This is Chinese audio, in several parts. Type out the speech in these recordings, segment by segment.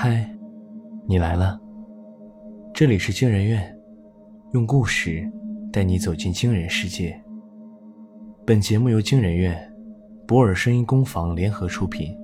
嗨，你来了。这里是惊人院，用故事带你走进惊人世界。本节目由惊人院、博尔声音工坊联合出品，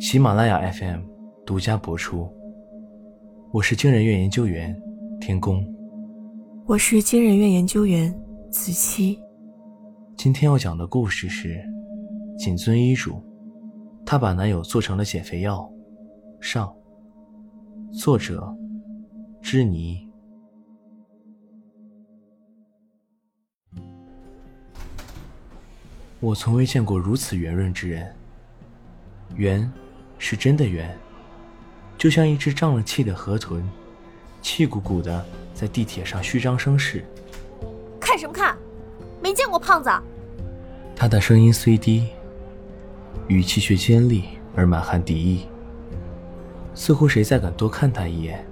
喜马拉雅 FM 独家播出。我是惊人院研究员天宫，我是惊人院研究员子期。今天要讲的故事是谨遵医嘱，她把男友做成了减肥药。上。作者：知妮。我从未见过如此圆润之人。圆，是真的圆，就像一只胀了气的河豚，气鼓鼓的在地铁上虚张声势。看什么看？没见过胖子。他的声音虽低，语气却尖利而满含敌意。似乎谁再敢多看他一眼，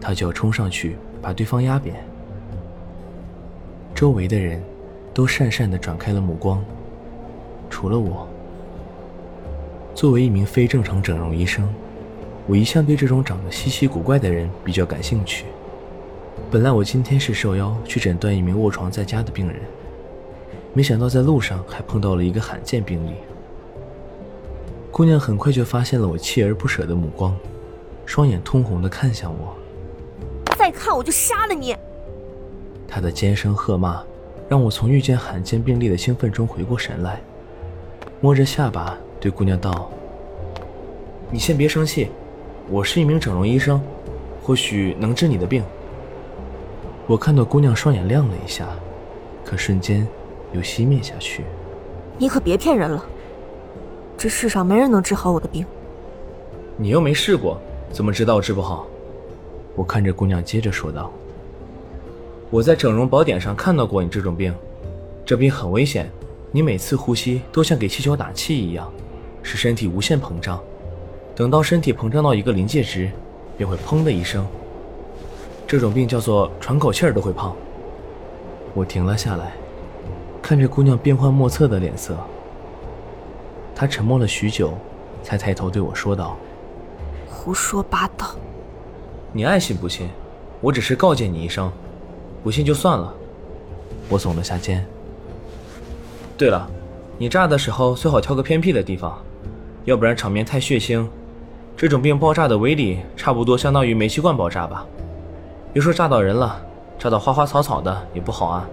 他就要冲上去把对方压扁。周围的人都讪讪地转开了目光，除了我。作为一名非正常整容医生，我一向对这种长得稀奇古怪的人比较感兴趣。本来我今天是受邀去诊断一名卧床在家的病人，没想到在路上还碰到了一个罕见病例。姑娘很快就发现了我锲而不舍的目光。双眼通红的看向我，再看我就杀了你！他的尖声喝骂，让我从遇见罕见病例的兴奋中回过神来，摸着下巴对姑娘道：“你先别生气，我是一名整容医生，或许能治你的病。”我看到姑娘双眼亮了一下，可瞬间又熄灭下去。你可别骗人了，这世上没人能治好我的病。你又没试过。怎么知道治不好？我看着姑娘，接着说道：“我在整容宝典上看到过你这种病，这病很危险，你每次呼吸都像给气球打气一样，使身体无限膨胀。等到身体膨胀到一个临界值，便会砰的一声。这种病叫做喘口气儿都会胖。”我停了下来，看着姑娘变幻莫测的脸色，她沉默了许久，才抬头对我说道。胡说八道！你爱信不信，我只是告诫你一声，不信就算了。我耸了下肩。对了，你炸的时候最好挑个偏僻的地方，要不然场面太血腥。这种病爆炸的威力差不多相当于煤气罐爆炸吧？别说炸到人了，炸到花花草草的也不好啊。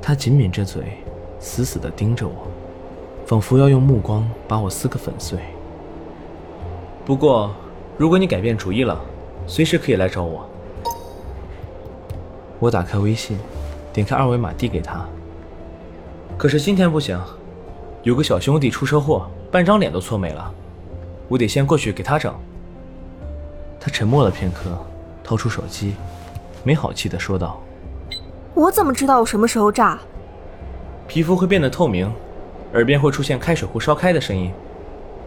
他紧抿着嘴，死死地盯着我，仿佛要用目光把我撕个粉碎。不过。如果你改变主意了，随时可以来找我。我打开微信，点开二维码递给他。可是今天不行，有个小兄弟出车祸，半张脸都搓没了，我得先过去给他整。他沉默了片刻，掏出手机，没好气的说道：“我怎么知道我什么时候炸？皮肤会变得透明，耳边会出现开水壶烧开的声音，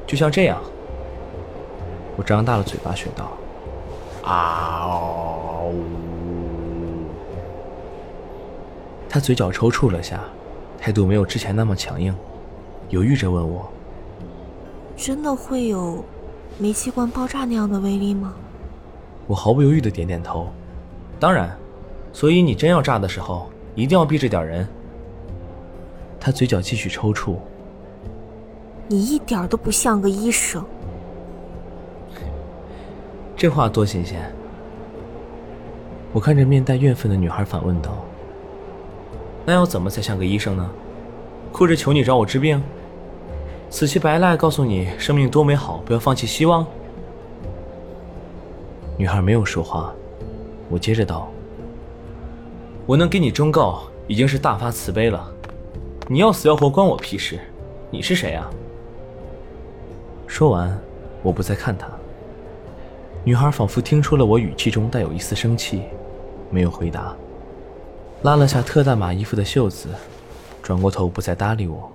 就像这样。”我张大了嘴巴，学道：“啊呜！”他嘴角抽搐了下，态度没有之前那么强硬，犹豫着问我：“真的会有煤气罐爆炸那样的威力吗？”我毫不犹豫的点点头：“当然。所以你真要炸的时候，一定要避着点人。”他嘴角继续抽搐：“你一点都不像个医生。”这话多新鲜！我看着面带怨愤的女孩，反问道：“那要怎么才像个医生呢？哭着求你找我治病？死乞白赖告诉你生命多美好，不要放弃希望？”女孩没有说话。我接着道：“我能给你忠告，已经是大发慈悲了。你要死要活，关我屁事！你是谁啊？”说完，我不再看她。女孩仿佛听出了我语气中带有一丝生气，没有回答，拉了下特大码衣服的袖子，转过头不再搭理我。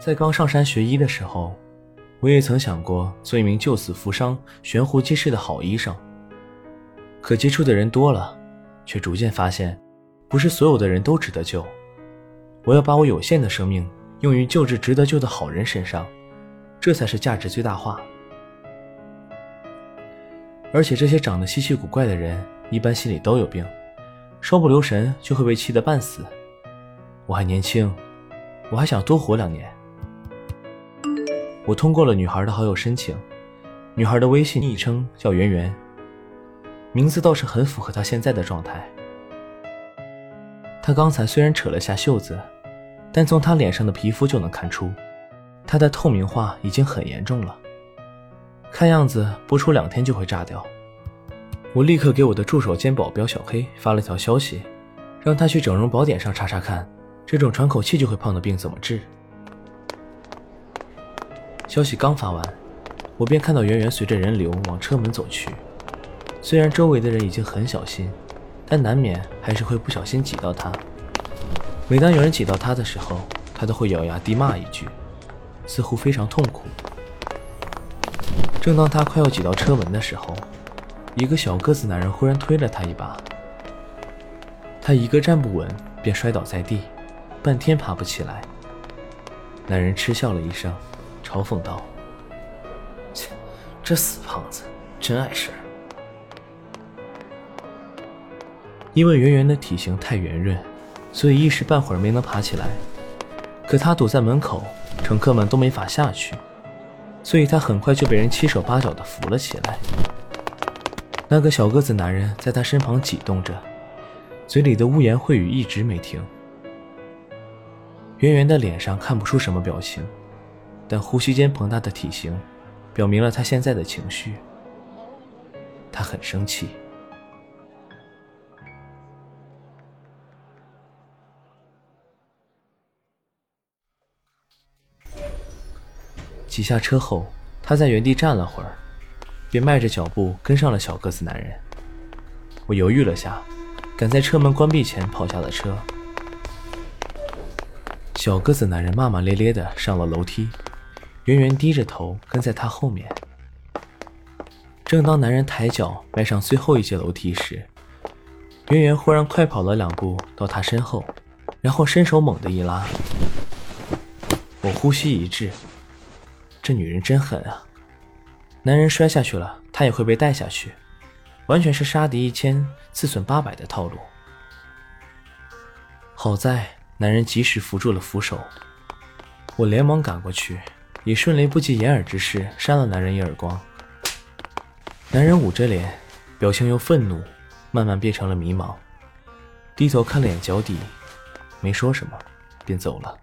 在刚上山学医的时候，我也曾想过做一名救死扶伤、悬壶济世的好医生。可接触的人多了，却逐渐发现。不是所有的人都值得救。我要把我有限的生命用于救治值得救的好人身上，这才是价值最大化。而且这些长得稀奇古怪的人，一般心里都有病，稍不留神就会被气得半死。我还年轻，我还想多活两年。我通过了女孩的好友申请，女孩的微信昵称叫圆圆，名字倒是很符合她现在的状态。他刚才虽然扯了下袖子，但从他脸上的皮肤就能看出，他的透明化已经很严重了。看样子不出两天就会炸掉。我立刻给我的助手兼保镖小黑发了条消息，让他去整容宝典上查查看，这种喘口气就会胖的病怎么治。消息刚发完，我便看到圆圆随着人流往车门走去。虽然周围的人已经很小心，但难免还是会不小心挤到他。每当有人挤到他的时候，他都会咬牙低骂一句，似乎非常痛苦。正当他快要挤到车门的时候，一个小个子男人忽然推了他一把，他一个站不稳便摔倒在地，半天爬不起来。男人嗤笑了一声，嘲讽道：“切，这死胖子真碍事儿。”因为圆圆的体型太圆润，所以一时半会儿没能爬起来。可他堵在门口，乘客们都没法下去。所以他很快就被人七手八脚的扶了起来。那个小个子男人在他身旁挤动着，嘴里的污言秽语一直没停。圆圆的脸上看不出什么表情，但呼吸间膨大的体型，表明了他现在的情绪。他很生气。挤下车后，他在原地站了会儿，便迈着脚步跟上了小个子男人。我犹豫了下，赶在车门关闭前跑下了车。小个子男人骂骂咧咧的上了楼梯，圆圆低着头跟在他后面。正当男人抬脚迈上最后一节楼梯时，圆圆忽然快跑了两步到他身后，然后伸手猛地一拉，我呼吸一滞。这女人真狠啊！男人摔下去了，她也会被带下去，完全是杀敌一千，自损八百的套路。好在男人及时扶住了扶手，我连忙赶过去，以迅雷不及掩耳之势扇了男人一耳光。男人捂着脸，表情由愤怒慢慢变成了迷茫，低头看了眼脚底，没说什么，便走了。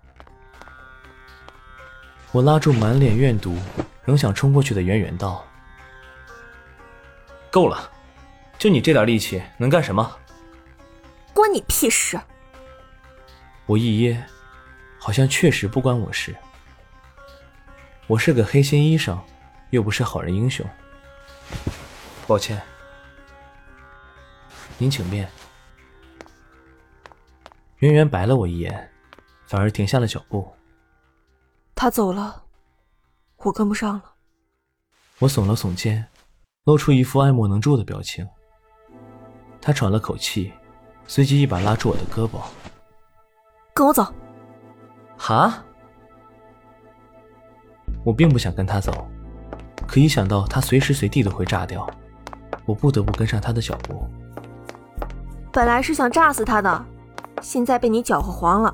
我拉住满脸怨毒、仍想冲过去的圆圆道：“够了，就你这点力气，能干什么？关你屁事！”我一噎，好像确实不关我事。我是个黑心医生，又不是好人英雄。抱歉，您请便。圆圆白了我一眼，反而停下了脚步。他走了，我跟不上了。我耸了耸肩，露出一副爱莫能助的表情。他喘了口气，随即一把拉住我的胳膊：“跟我走。”哈！我并不想跟他走，可一想到他随时随地都会炸掉，我不得不跟上他的脚步。本来是想炸死他的，现在被你搅和黄了，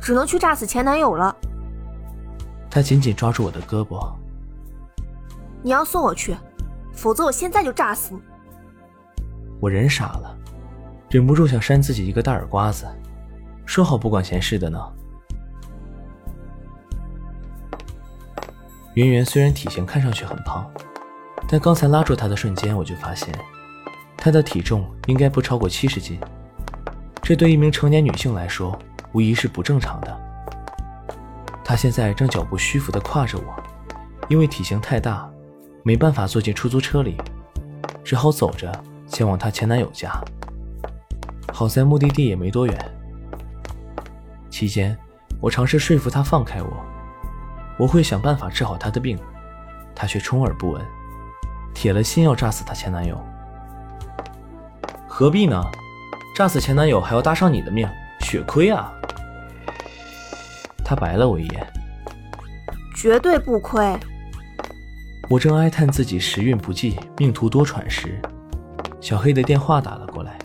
只能去炸死前男友了。他紧紧抓住我的胳膊。你要送我去，否则我现在就炸死你！我人傻了，忍不住想扇自己一个大耳刮子。说好不管闲事的呢。圆圆虽然体型看上去很胖，但刚才拉住她的瞬间，我就发现她的体重应该不超过七十斤。这对一名成年女性来说，无疑是不正常的。他现在正脚步虚浮地跨着我，因为体型太大，没办法坐进出租车里，只好走着前往她前男友家。好在目的地也没多远。期间，我尝试说服他放开我，我会想办法治好他的病，他却充耳不闻，铁了心要炸死她前男友。何必呢？炸死前男友还要搭上你的命，血亏啊！他白了我一眼，绝对不亏。我正哀叹自己时运不济，命途多舛时，小黑的电话打了过来。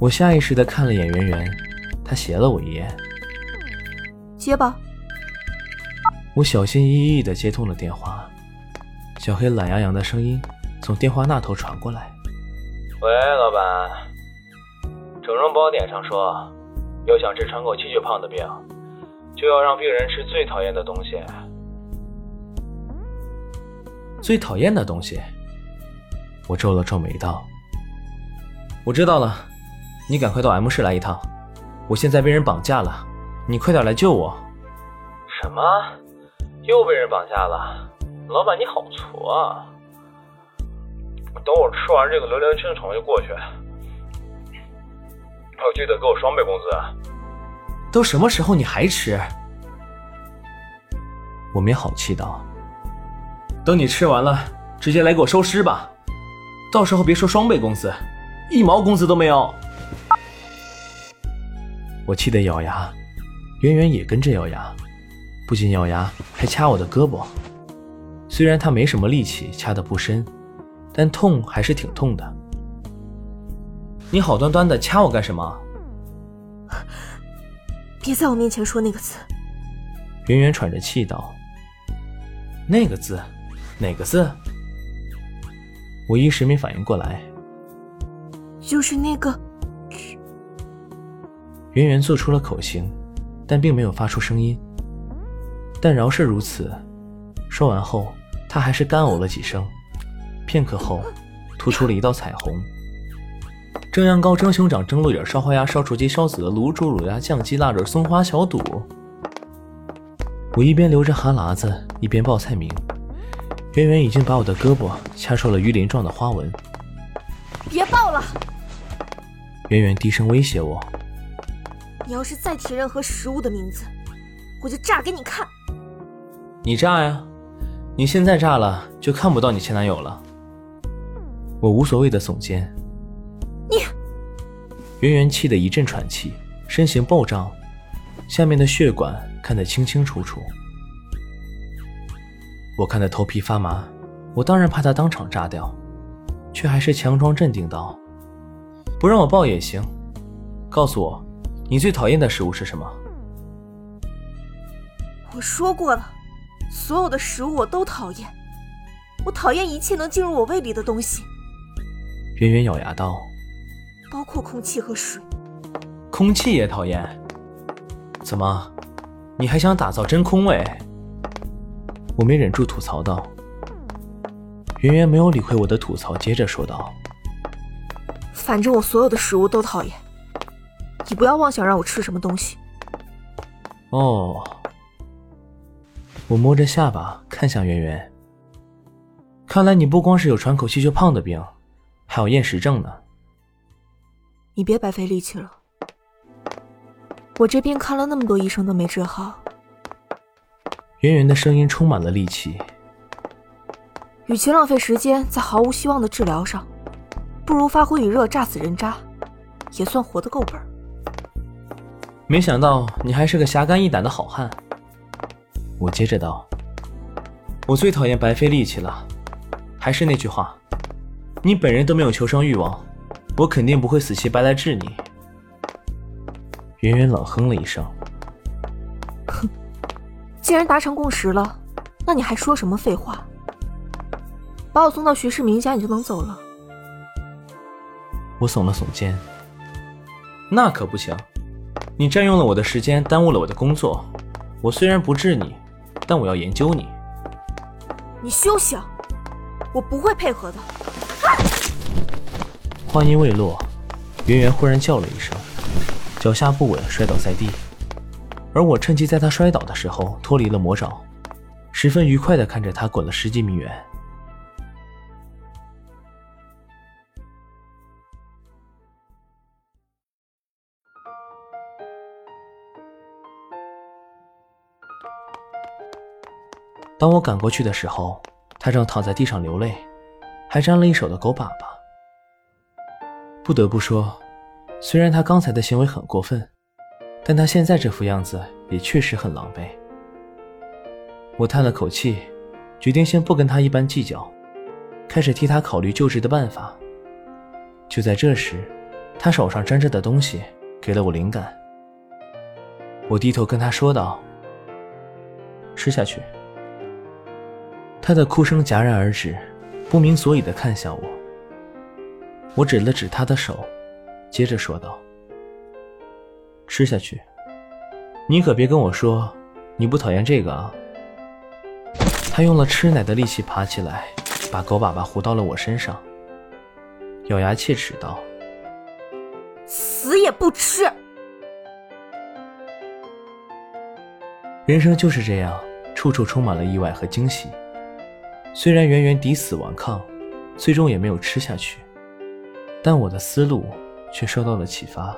我下意识的看了眼圆圆，他斜了我一眼，接吧。我小心翼翼的接通了电话，小黑懒洋洋的声音从电话那头传过来：“喂，老板，整容宝典上说，要想治喘口气就胖的病，就要让病人吃最讨厌的东西。最讨厌的东西？”我皱了皱眉道：“我知道了，你赶快到 M 市来一趟，我现在被人绑架了，你快点来救我。”什么？又被人绑架了，老板你好挫啊！等我吃完这个榴莲清肠就过去，要记得给我双倍工资。都什么时候你还吃？我没好气道：“等你吃完了，直接来给我收尸吧，到时候别说双倍工资，一毛工资都没有。”我气得咬牙，圆圆也跟着咬牙。不仅咬牙，还掐我的胳膊。虽然他没什么力气，掐得不深，但痛还是挺痛的。你好端端的掐我干什么？别在我面前说那个字。圆圆喘着气道：“那个字，哪个字？”我一时没反应过来。就是那个。圆圆做出了口型，但并没有发出声音。但饶是如此，说完后，他还是干呕了几声，片刻后，吐出了一道彩虹。蒸羊羔、蒸熊掌、蒸鹿眼、烧花鸭、烧雏鸡、烧子鹅、卤猪、卤鸭、酱鸡、腊肉、松花小肚。我一边流着哈喇子，一边报菜名。圆圆已经把我的胳膊掐出了鱼鳞状的花纹。别报了！圆圆低声威胁我：“你要是再提任何食物的名字，我就炸给你看。”你炸呀！你现在炸了，就看不到你前男友了。我无所谓的耸肩。你，圆圆气得一阵喘气，身形暴涨，下面的血管看得清清楚楚。我看得头皮发麻，我当然怕他当场炸掉，却还是强装镇定道：“不让我抱也行，告诉我，你最讨厌的食物是什么？”我说过了。所有的食物我都讨厌，我讨厌一切能进入我胃里的东西。圆圆咬牙道：“包括空气和水。”空气也讨厌？怎么，你还想打造真空位？我没忍住吐槽道。圆圆没有理会我的吐槽，接着说道：“反正我所有的食物都讨厌，你不要妄想让我吃什么东西。”哦。我摸着下巴看向圆圆，看来你不光是有喘口气就胖的病，还有厌食症呢。你别白费力气了，我这病看了那么多医生都没治好。圆圆的声音充满了戾气。与其浪费时间在毫无希望的治疗上，不如发挥余热炸死人渣，也算活得够本。没想到你还是个侠肝义胆的好汉。我接着道：“我最讨厌白费力气了，还是那句话，你本人都没有求生欲望，我肯定不会死乞白赖治你。”圆圆冷哼了一声：“哼，既然达成共识了，那你还说什么废话？把我送到徐世明家，你就能走了？”我耸了耸肩：“那可不行，你占用了我的时间，耽误了我的工作。我虽然不治你。”但我要研究你，你休想！我不会配合的。话音未落，圆圆忽然叫了一声，脚下不稳，摔倒在地。而我趁机在她摔倒的时候脱离了魔爪，十分愉快地看着她滚了十几米远。当我赶过去的时候，他正躺在地上流泪，还沾了一手的狗粑粑。不得不说，虽然他刚才的行为很过分，但他现在这副样子也确实很狼狈。我叹了口气，决定先不跟他一般计较，开始替他考虑救治的办法。就在这时，他手上沾着的东西给了我灵感。我低头跟他说道：“吃下去。”他的哭声戛然而止，不明所以的看向我。我指了指他的手，接着说道：“吃下去。你可别跟我说你不讨厌这个啊。”他用了吃奶的力气爬起来，把狗粑粑糊到了我身上。咬牙切齿道：“死也不吃！”人生就是这样，处处充满了意外和惊喜。虽然远远抵死顽抗，最终也没有吃下去，但我的思路却受到了启发。